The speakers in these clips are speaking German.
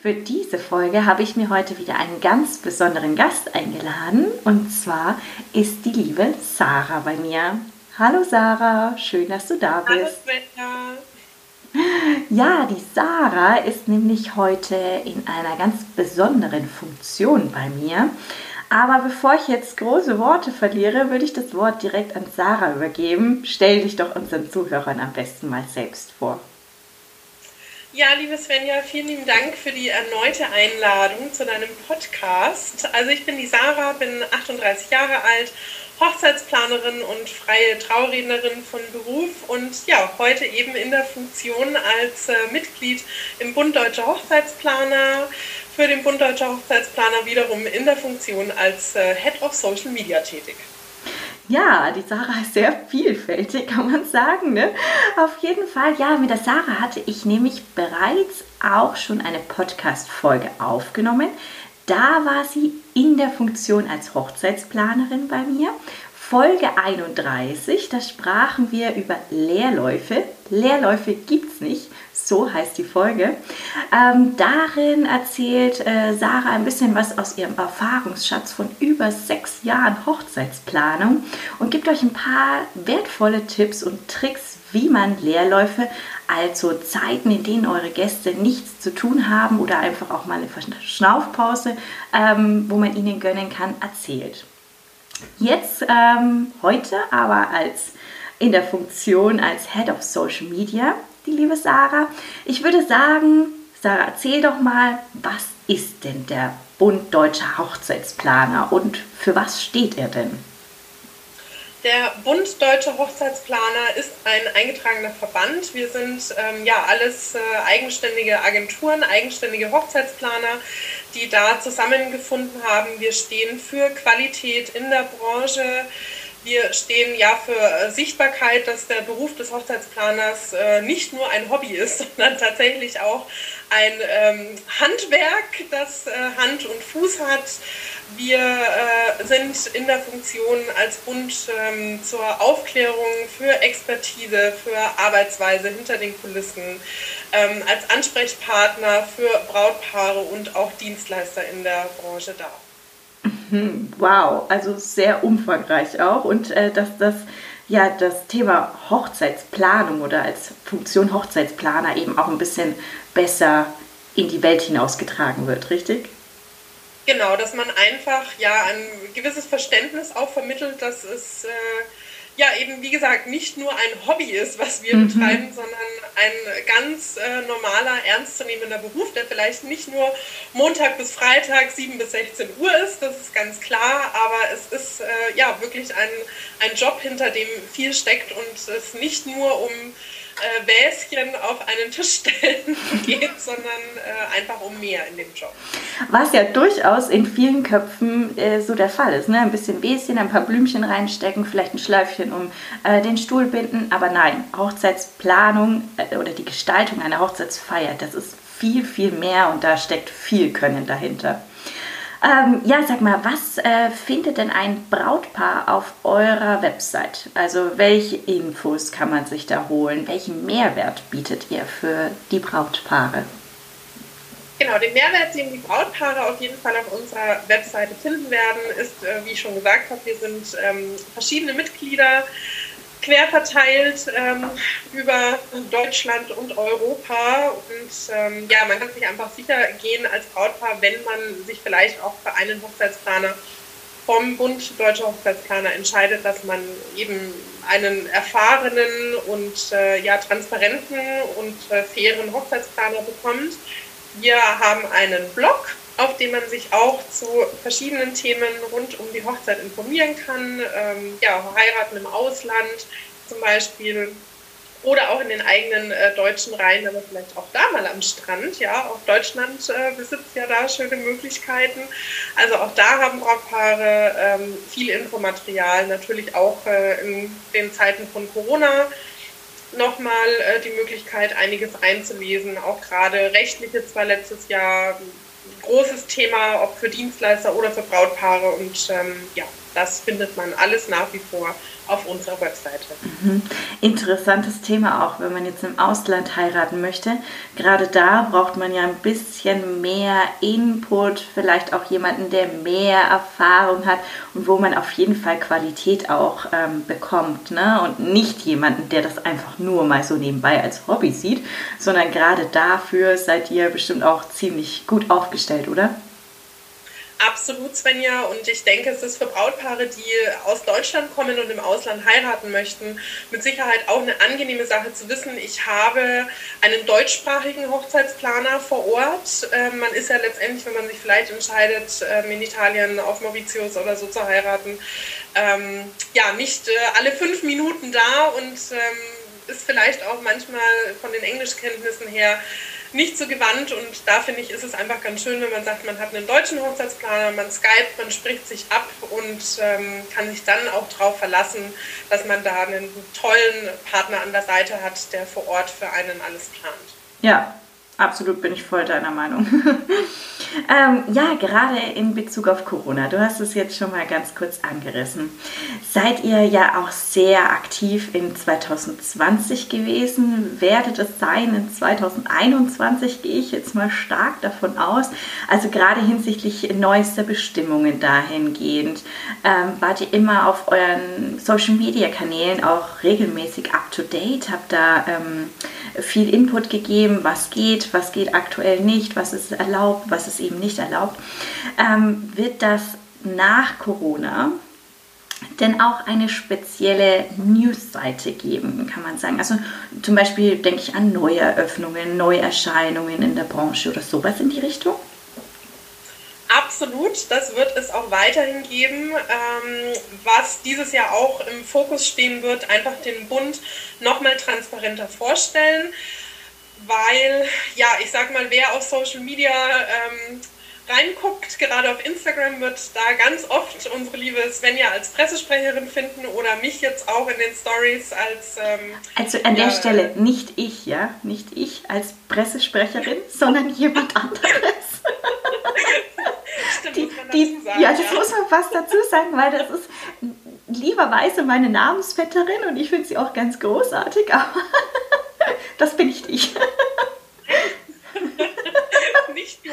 Für diese Folge habe ich mir heute wieder einen ganz besonderen Gast eingeladen und zwar ist die liebe Sarah bei mir. Hallo Sarah, schön, dass du da bist. Hallo Svenja. Ja, die Sarah ist nämlich heute in einer ganz besonderen Funktion bei mir. Aber bevor ich jetzt große Worte verliere, würde ich das Wort direkt an Sarah übergeben. Stell dich doch unseren Zuhörern am besten mal selbst vor. Ja, liebe Svenja, vielen lieben Dank für die erneute Einladung zu deinem Podcast. Also ich bin die Sarah, bin 38 Jahre alt, Hochzeitsplanerin und freie Traurednerin von Beruf und ja, heute eben in der Funktion als äh, Mitglied im Bund Deutscher Hochzeitsplaner, für den Bund Deutscher Hochzeitsplaner wiederum in der Funktion als äh, Head of Social Media tätig. Ja, die Sarah ist sehr vielfältig, kann man sagen. Ne? Auf jeden Fall, ja, mit der Sarah hatte ich nämlich bereits auch schon eine Podcast-Folge aufgenommen. Da war sie in der Funktion als Hochzeitsplanerin bei mir. Folge 31, da sprachen wir über Leerläufe. Leerläufe gibt es nicht, so heißt die Folge. Ähm, darin erzählt äh, Sarah ein bisschen was aus ihrem Erfahrungsschatz von über sechs Jahren Hochzeitsplanung und gibt euch ein paar wertvolle Tipps und Tricks, wie man Leerläufe, also Zeiten, in denen eure Gäste nichts zu tun haben oder einfach auch mal eine Schnaufpause, ähm, wo man ihnen gönnen kann, erzählt. Jetzt ähm, heute aber als in der Funktion als Head of Social Media die liebe Sarah. Ich würde sagen, Sarah, erzähl doch mal, was ist denn der Bund Deutscher Hochzeitsplaner und für was steht er denn? Der Bund Deutscher Hochzeitsplaner ist ein eingetragener Verband. Wir sind ähm, ja alles äh, eigenständige Agenturen, eigenständige Hochzeitsplaner, die da zusammengefunden haben. Wir stehen für Qualität in der Branche. Wir stehen ja für äh, Sichtbarkeit, dass der Beruf des Hochzeitsplaners äh, nicht nur ein Hobby ist, sondern tatsächlich auch ein ähm, Handwerk, das äh, Hand und Fuß hat. Wir sind in der Funktion als Bund ähm, zur Aufklärung für Expertise, für Arbeitsweise hinter den Kulissen, ähm, als Ansprechpartner für Brautpaare und auch Dienstleister in der Branche da. Mhm. Wow, also sehr umfangreich auch und äh, dass das ja das Thema Hochzeitsplanung oder als Funktion Hochzeitsplaner eben auch ein bisschen besser in die Welt hinausgetragen wird, richtig? Genau, dass man einfach ja ein gewisses Verständnis auch vermittelt, dass es äh, ja eben, wie gesagt, nicht nur ein Hobby ist, was wir mhm. betreiben, sondern ein ganz äh, normaler, ernstzunehmender Beruf, der vielleicht nicht nur Montag bis Freitag 7 bis 16 Uhr ist, das ist ganz klar, aber es ist äh, ja wirklich ein, ein Job, hinter dem viel steckt und es nicht nur um äh, Wäschen auf einen Tisch stellen geht, sondern äh, einfach um mehr in dem Job. Was ja durchaus in vielen Köpfen äh, so der Fall ist. Ne? Ein bisschen Wäschen, ein paar Blümchen reinstecken, vielleicht ein Schleifchen um äh, den Stuhl binden. Aber nein, Hochzeitsplanung äh, oder die Gestaltung einer Hochzeitsfeier, das ist viel, viel mehr und da steckt viel Können dahinter. Ähm, ja, sag mal, was äh, findet denn ein Brautpaar auf eurer Website? Also welche Infos kann man sich da holen? Welchen Mehrwert bietet ihr für die Brautpaare? Genau, den Mehrwert, den die Brautpaare auf jeden Fall auf unserer Webseite finden werden, ist, äh, wie ich schon gesagt habe, wir sind ähm, verschiedene Mitglieder quer verteilt ähm, über Deutschland und Europa. Und ähm, ja, man kann sich einfach sicher gehen als Brautpaar, wenn man sich vielleicht auch für einen Hochzeitsplaner vom Bund Deutscher Hochzeitsplaner entscheidet, dass man eben einen erfahrenen und äh, ja, transparenten und äh, fairen Hochzeitsplaner bekommt. Wir haben einen Blog, auf dem man sich auch zu verschiedenen Themen rund um die Hochzeit informieren kann. Ähm, ja, heiraten im Ausland zum Beispiel oder auch in den eigenen äh, deutschen Reihen, aber vielleicht auch da mal am Strand. Ja, auch Deutschland äh, besitzt ja da schöne Möglichkeiten. Also auch da haben Brautpaare ähm, viel Infomaterial, natürlich auch äh, in den Zeiten von Corona nochmal äh, die Möglichkeit, einiges einzulesen. Auch gerade rechtliche zwar letztes Jahr großes Thema, ob für Dienstleister oder für Brautpaare. Und ähm, ja, das findet man alles nach wie vor auf unserer Webseite. Mhm. Interessantes Thema auch, wenn man jetzt im Ausland heiraten möchte. Gerade da braucht man ja ein bisschen mehr Input, vielleicht auch jemanden, der mehr Erfahrung hat und wo man auf jeden Fall Qualität auch ähm, bekommt. Ne? Und nicht jemanden, der das einfach nur mal so nebenbei als Hobby sieht, sondern gerade dafür seid ihr bestimmt auch ziemlich gut aufgestellt, oder? Absolut, Svenja. Und ich denke, es ist für Brautpaare, die aus Deutschland kommen und im Ausland heiraten möchten, mit Sicherheit auch eine angenehme Sache zu wissen. Ich habe einen deutschsprachigen Hochzeitsplaner vor Ort. Ähm, man ist ja letztendlich, wenn man sich vielleicht entscheidet, ähm, in Italien auf Mauritius oder so zu heiraten, ähm, ja, nicht äh, alle fünf Minuten da und ist vielleicht auch manchmal von den Englischkenntnissen her nicht so gewandt und da finde ich, ist es einfach ganz schön, wenn man sagt, man hat einen deutschen Hochzeitsplaner, man skype, man spricht sich ab und ähm, kann sich dann auch darauf verlassen, dass man da einen tollen Partner an der Seite hat, der vor Ort für einen alles plant. Ja, absolut bin ich voll deiner Meinung. ähm, ja, gerade in Bezug auf Corona, du hast es jetzt schon mal ganz kurz angerissen. Seid ihr ja auch sehr aktiv in 2020 gewesen, werdet es sein in 2021, gehe ich jetzt mal stark davon aus. Also gerade hinsichtlich neuester Bestimmungen dahingehend, ähm, wart ihr immer auf euren Social-Media-Kanälen auch regelmäßig up-to-date, habt da ähm, viel Input gegeben, was geht, was geht aktuell nicht, was ist erlaubt, was ist eben nicht erlaubt. Ähm, wird das nach Corona denn auch eine spezielle Newsseite geben, kann man sagen. Also zum Beispiel denke ich an Neueröffnungen, Neuerscheinungen in der Branche oder sowas in die Richtung. Absolut, das wird es auch weiterhin geben. Ähm, was dieses Jahr auch im Fokus stehen wird, einfach den Bund nochmal transparenter vorstellen, weil, ja, ich sag mal, wer auf Social Media ähm, reinguckt, gerade auf Instagram wird da ganz oft unsere liebe Svenja als Pressesprecherin finden oder mich jetzt auch in den Stories als. Ähm, also an der ja, Stelle nicht ich, ja, nicht ich als Pressesprecherin, sondern jemand anderes. Stimmt, die, die, sagen, ja, das ja. muss man fast dazu sagen, weil das ist lieberweise meine Namensvetterin und ich finde sie auch ganz großartig, aber das bin ich nicht. nicht du.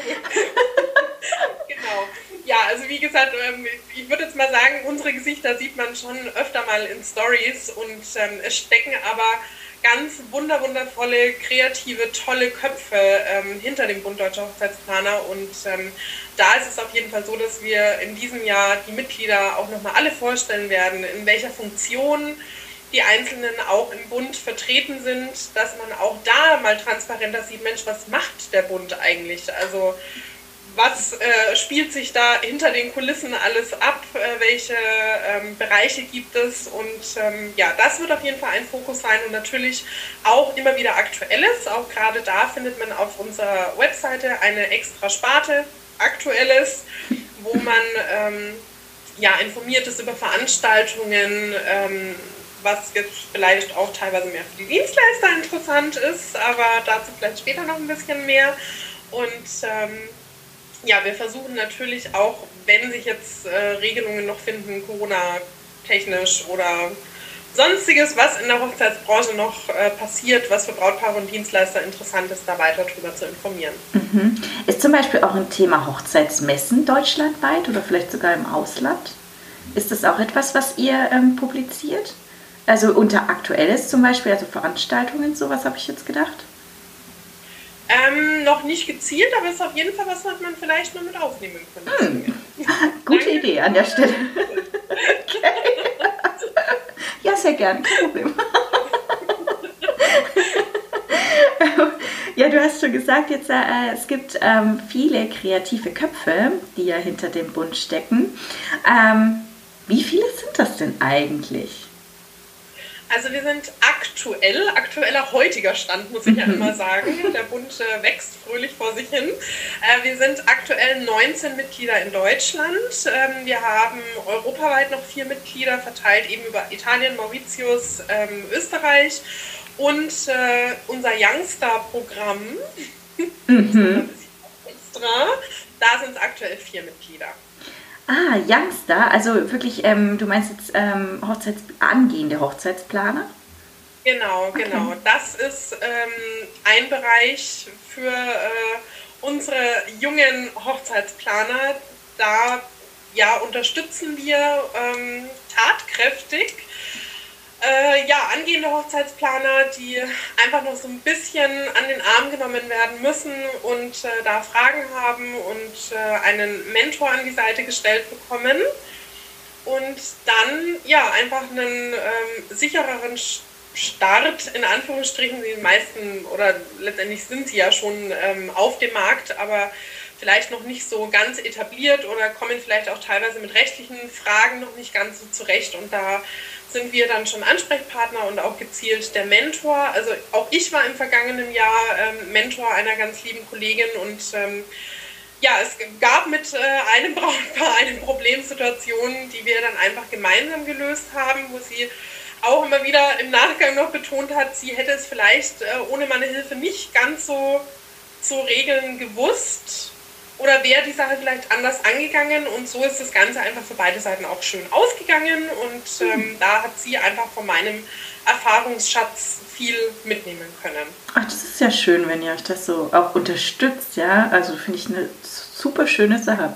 genau. Ja, also wie gesagt, ähm, ich würde jetzt mal sagen, unsere Gesichter sieht man schon öfter mal in Stories und ähm, es stecken aber ganz wunder, wundervolle, kreative, tolle Köpfe ähm, hinter dem Bund Deutscher Hochzeitsplaner. Und ähm, da ist es auf jeden Fall so, dass wir in diesem Jahr die Mitglieder auch nochmal alle vorstellen werden, in welcher Funktion die Einzelnen auch im Bund vertreten sind, dass man auch da mal transparenter sieht, Mensch, was macht der Bund eigentlich? Also was äh, spielt sich da hinter den Kulissen alles ab, äh, welche ähm, Bereiche gibt es und ähm, ja, das wird auf jeden Fall ein Fokus sein und natürlich auch immer wieder Aktuelles. Auch gerade da findet man auf unserer Webseite eine extra Sparte Aktuelles, wo man ähm, ja, informiert ist über Veranstaltungen, ähm, was jetzt vielleicht auch teilweise mehr für die Dienstleister interessant ist, aber dazu vielleicht später noch ein bisschen mehr. Und ähm, ja, wir versuchen natürlich auch, wenn sich jetzt äh, Regelungen noch finden, Corona-technisch oder sonstiges, was in der Hochzeitsbranche noch äh, passiert, was für Brautpaare und Dienstleister interessant ist, da weiter drüber zu informieren. Mhm. Ist zum Beispiel auch ein Thema Hochzeitsmessen deutschlandweit oder vielleicht sogar im Ausland? Ist das auch etwas, was ihr ähm, publiziert? Also unter Aktuelles zum Beispiel, also Veranstaltungen, sowas habe ich jetzt gedacht. Ähm, noch nicht gezielt, aber es ist auf jeden Fall was, was man vielleicht noch mit aufnehmen könnte. Hm. Gute Idee an der Stelle. okay. ja, sehr gern, kein Problem. ja, du hast schon gesagt, jetzt, äh, es gibt ähm, viele kreative Köpfe, die ja hinter dem Bund stecken. Ähm, wie viele sind das denn eigentlich? Also wir sind aktuell, aktueller heutiger Stand, muss ich ja immer sagen. Der Bund äh, wächst fröhlich vor sich hin. Äh, wir sind aktuell 19 Mitglieder in Deutschland. Ähm, wir haben europaweit noch vier Mitglieder, verteilt eben über Italien, Mauritius, ähm, Österreich. Und äh, unser Youngstar-Programm, mhm. da sind es aktuell vier Mitglieder. Ah, Youngster, also wirklich, ähm, du meinst jetzt ähm, Hochzeits angehende Hochzeitsplaner? Genau, okay. genau. Das ist ähm, ein Bereich für äh, unsere jungen Hochzeitsplaner. Da ja, unterstützen wir ähm, tatkräftig ja, angehende Hochzeitsplaner, die einfach noch so ein bisschen an den Arm genommen werden müssen und äh, da Fragen haben und äh, einen Mentor an die Seite gestellt bekommen und dann ja einfach einen ähm, sichereren Start in Anführungsstrichen. Die meisten oder letztendlich sind sie ja schon ähm, auf dem Markt, aber vielleicht noch nicht so ganz etabliert oder kommen vielleicht auch teilweise mit rechtlichen Fragen noch nicht ganz so zurecht und da sind wir dann schon Ansprechpartner und auch gezielt der Mentor. Also auch ich war im vergangenen Jahr ähm, Mentor einer ganz lieben Kollegin und ähm, ja, es gab mit äh, einem Brautpaar eine Problemsituation, die wir dann einfach gemeinsam gelöst haben, wo sie auch immer wieder im Nachgang noch betont hat, sie hätte es vielleicht äh, ohne meine Hilfe nicht ganz so zu regeln gewusst oder wäre die Sache vielleicht anders angegangen und so ist das Ganze einfach für beide Seiten auch schön ausgegangen und mhm. ähm, da hat sie einfach von meinem Erfahrungsschatz viel mitnehmen können. Ach, das ist ja schön, wenn ihr euch das so auch unterstützt, ja. Also finde ich eine super schöne Sache.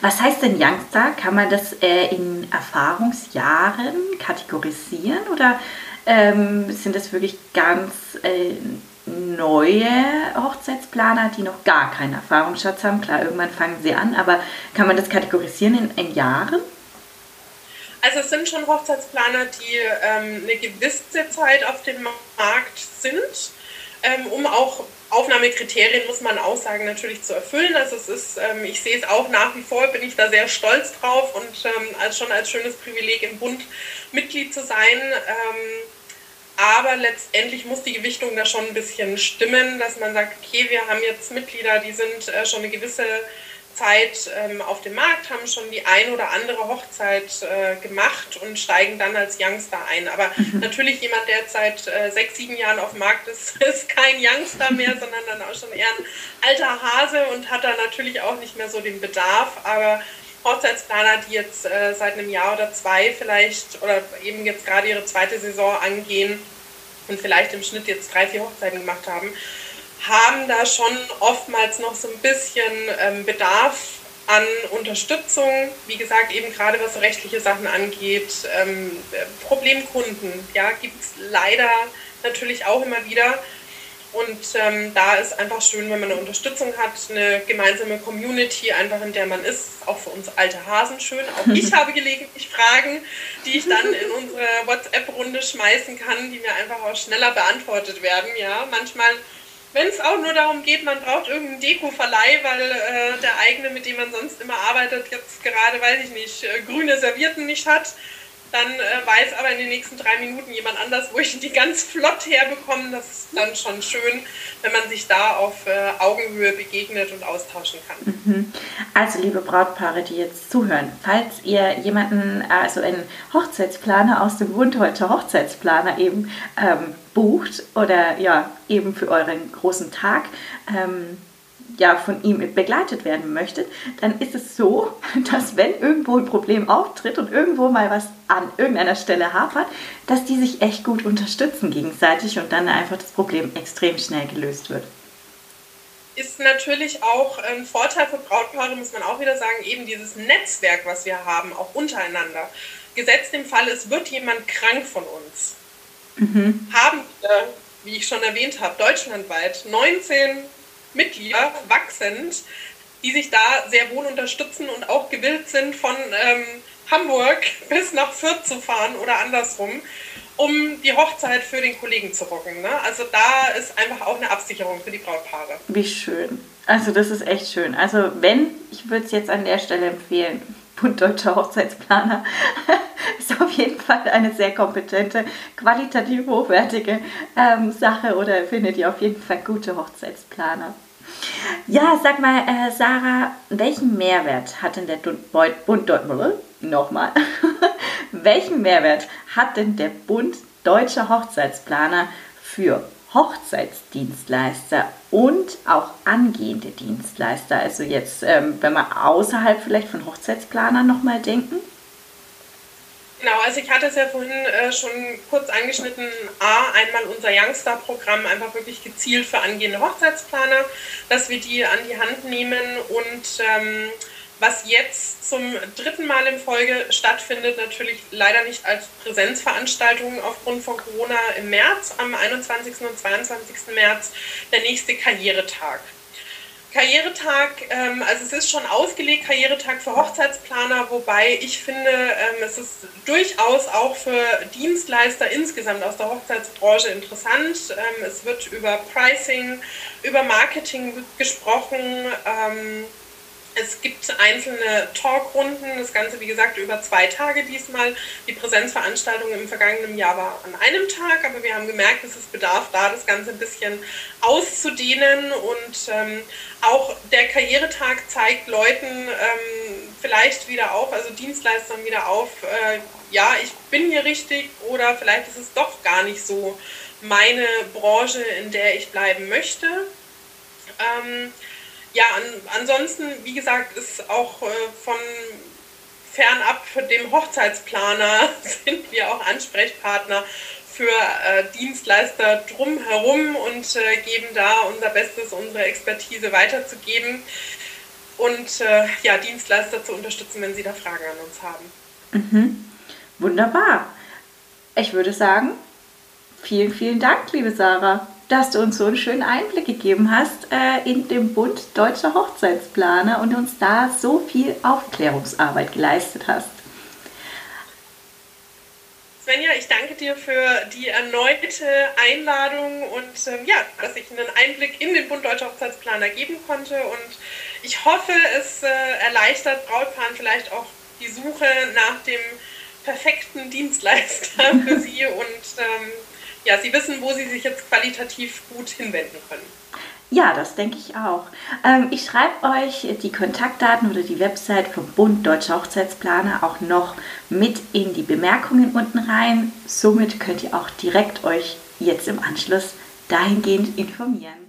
Was heißt denn Youngster? Kann man das äh, in Erfahrungsjahren kategorisieren oder ähm, sind das wirklich ganz äh, neue Hochzeitsplaner, die noch gar keinen Erfahrungsschatz haben. Klar, irgendwann fangen sie an, aber kann man das kategorisieren in, in Jahren? Also es sind schon Hochzeitsplaner, die ähm, eine gewisse Zeit auf dem Markt sind, ähm, um auch Aufnahmekriterien, muss man auch sagen, natürlich zu erfüllen. Also es ist, ähm, ich sehe es auch nach wie vor, bin ich da sehr stolz drauf und ähm, als schon als schönes Privileg im Bund Mitglied zu sein ähm, aber letztendlich muss die Gewichtung da schon ein bisschen stimmen, dass man sagt, okay, wir haben jetzt Mitglieder, die sind äh, schon eine gewisse Zeit ähm, auf dem Markt, haben schon die ein oder andere Hochzeit äh, gemacht und steigen dann als Youngster ein. Aber mhm. natürlich jemand, der seit äh, sechs, sieben Jahren auf dem Markt ist, ist kein Youngster mehr, sondern dann auch schon eher ein alter Hase und hat da natürlich auch nicht mehr so den Bedarf. Aber Hochzeitsplaner, die jetzt äh, seit einem Jahr oder zwei vielleicht oder eben jetzt gerade ihre zweite Saison angehen und vielleicht im Schnitt jetzt drei, vier Hochzeiten gemacht haben, haben da schon oftmals noch so ein bisschen ähm, Bedarf an Unterstützung. Wie gesagt, eben gerade was rechtliche Sachen angeht, ähm, Problemkunden, ja, gibt es leider natürlich auch immer wieder. Und ähm, da ist einfach schön, wenn man eine Unterstützung hat, eine gemeinsame Community, einfach in der man ist. Auch für uns alte Hasen schön. Auch ich habe gelegentlich Fragen, die ich dann in unsere WhatsApp-Runde schmeißen kann, die mir einfach auch schneller beantwortet werden. Ja, manchmal, wenn es auch nur darum geht, man braucht irgendeinen Deko-Verleih, weil äh, der eigene, mit dem man sonst immer arbeitet, jetzt gerade, weiß ich nicht, äh, grüne Servierten nicht hat dann äh, weiß aber in den nächsten drei Minuten jemand anders, wo ich die ganz flott herbekomme. Das ist dann schon schön, wenn man sich da auf äh, Augenhöhe begegnet und austauschen kann. Mhm. Also liebe Brautpaare, die jetzt zuhören, falls ihr jemanden, also einen Hochzeitsplaner aus dem Wundholzer Hochzeitsplaner eben ähm, bucht oder ja eben für euren großen Tag, ähm, ja, von ihm begleitet werden möchtet, dann ist es so, dass wenn irgendwo ein Problem auftritt und irgendwo mal was an irgendeiner Stelle hapert, dass die sich echt gut unterstützen gegenseitig und dann einfach das Problem extrem schnell gelöst wird. Ist natürlich auch ein Vorteil für Brautpaare, muss man auch wieder sagen, eben dieses Netzwerk, was wir haben, auch untereinander. Gesetzt im Fall, es wird jemand krank von uns. Mhm. Haben wir, wie ich schon erwähnt habe, deutschlandweit 19 Mitglieder wachsend, die sich da sehr wohl unterstützen und auch gewillt sind, von ähm, Hamburg bis nach Fürth zu fahren oder andersrum, um die Hochzeit für den Kollegen zu rocken. Ne? Also da ist einfach auch eine Absicherung für die Brautpaare. Wie schön. Also das ist echt schön. Also wenn, ich würde es jetzt an der Stelle empfehlen, Bund Deutscher Hochzeitsplaner, ist auf jeden Fall eine sehr kompetente, qualitativ hochwertige ähm, Sache oder findet ihr auf jeden Fall gute Hochzeitsplaner. Ja, sag mal, äh, Sarah, welchen Mehrwert hat denn der Bund nochmal? welchen Mehrwert hat denn der Bund Deutscher Hochzeitsplaner für Hochzeitsdienstleister und auch angehende Dienstleister? Also jetzt, ähm, wenn wir außerhalb vielleicht von Hochzeitsplanern nochmal denken. Genau, also ich hatte es ja vorhin äh, schon kurz angeschnitten. A, einmal unser Youngstar-Programm einfach wirklich gezielt für angehende Hochzeitsplaner, dass wir die an die Hand nehmen und ähm, was jetzt zum dritten Mal in Folge stattfindet, natürlich leider nicht als Präsenzveranstaltung aufgrund von Corona im März, am 21. und 22. März, der nächste Karrieretag. Karrieretag, ähm, also es ist schon ausgelegt, Karrieretag für Hochzeitsplaner, wobei ich finde, ähm, es ist durchaus auch für Dienstleister insgesamt aus der Hochzeitsbranche interessant. Ähm, es wird über Pricing, über Marketing gesprochen. Ähm, es gibt einzelne Talkrunden, das Ganze wie gesagt über zwei Tage diesmal. Die Präsenzveranstaltung im vergangenen Jahr war an einem Tag, aber wir haben gemerkt, dass es bedarf, da das Ganze ein bisschen auszudehnen und ähm, auch der Karrieretag zeigt Leuten ähm, vielleicht wieder auf, also Dienstleistern wieder auf, äh, ja, ich bin hier richtig oder vielleicht ist es doch gar nicht so meine Branche, in der ich bleiben möchte. Ähm, ja, an, ansonsten, wie gesagt, ist auch äh, von fernab dem Hochzeitsplaner sind wir auch Ansprechpartner für äh, Dienstleister drumherum und äh, geben da unser Bestes, unsere Expertise weiterzugeben und äh, ja, Dienstleister zu unterstützen, wenn sie da Fragen an uns haben. Mhm. Wunderbar. Ich würde sagen, vielen, vielen Dank, liebe Sarah dass du uns so einen schönen Einblick gegeben hast äh, in den Bund Deutscher Hochzeitsplaner und uns da so viel Aufklärungsarbeit geleistet hast. Svenja, ich danke dir für die erneute Einladung und ähm, ja, dass ich einen Einblick in den Bund Deutscher Hochzeitsplaner geben konnte. Und ich hoffe, es äh, erleichtert Brautpaaren vielleicht auch die Suche nach dem perfekten Dienstleister für sie und ähm, ja, sie wissen, wo sie sich jetzt qualitativ gut hinwenden können. Ja, das denke ich auch. Ähm, ich schreibe euch die Kontaktdaten oder die Website vom Bund Deutscher Hochzeitsplaner auch noch mit in die Bemerkungen unten rein. Somit könnt ihr auch direkt euch jetzt im Anschluss dahingehend informieren.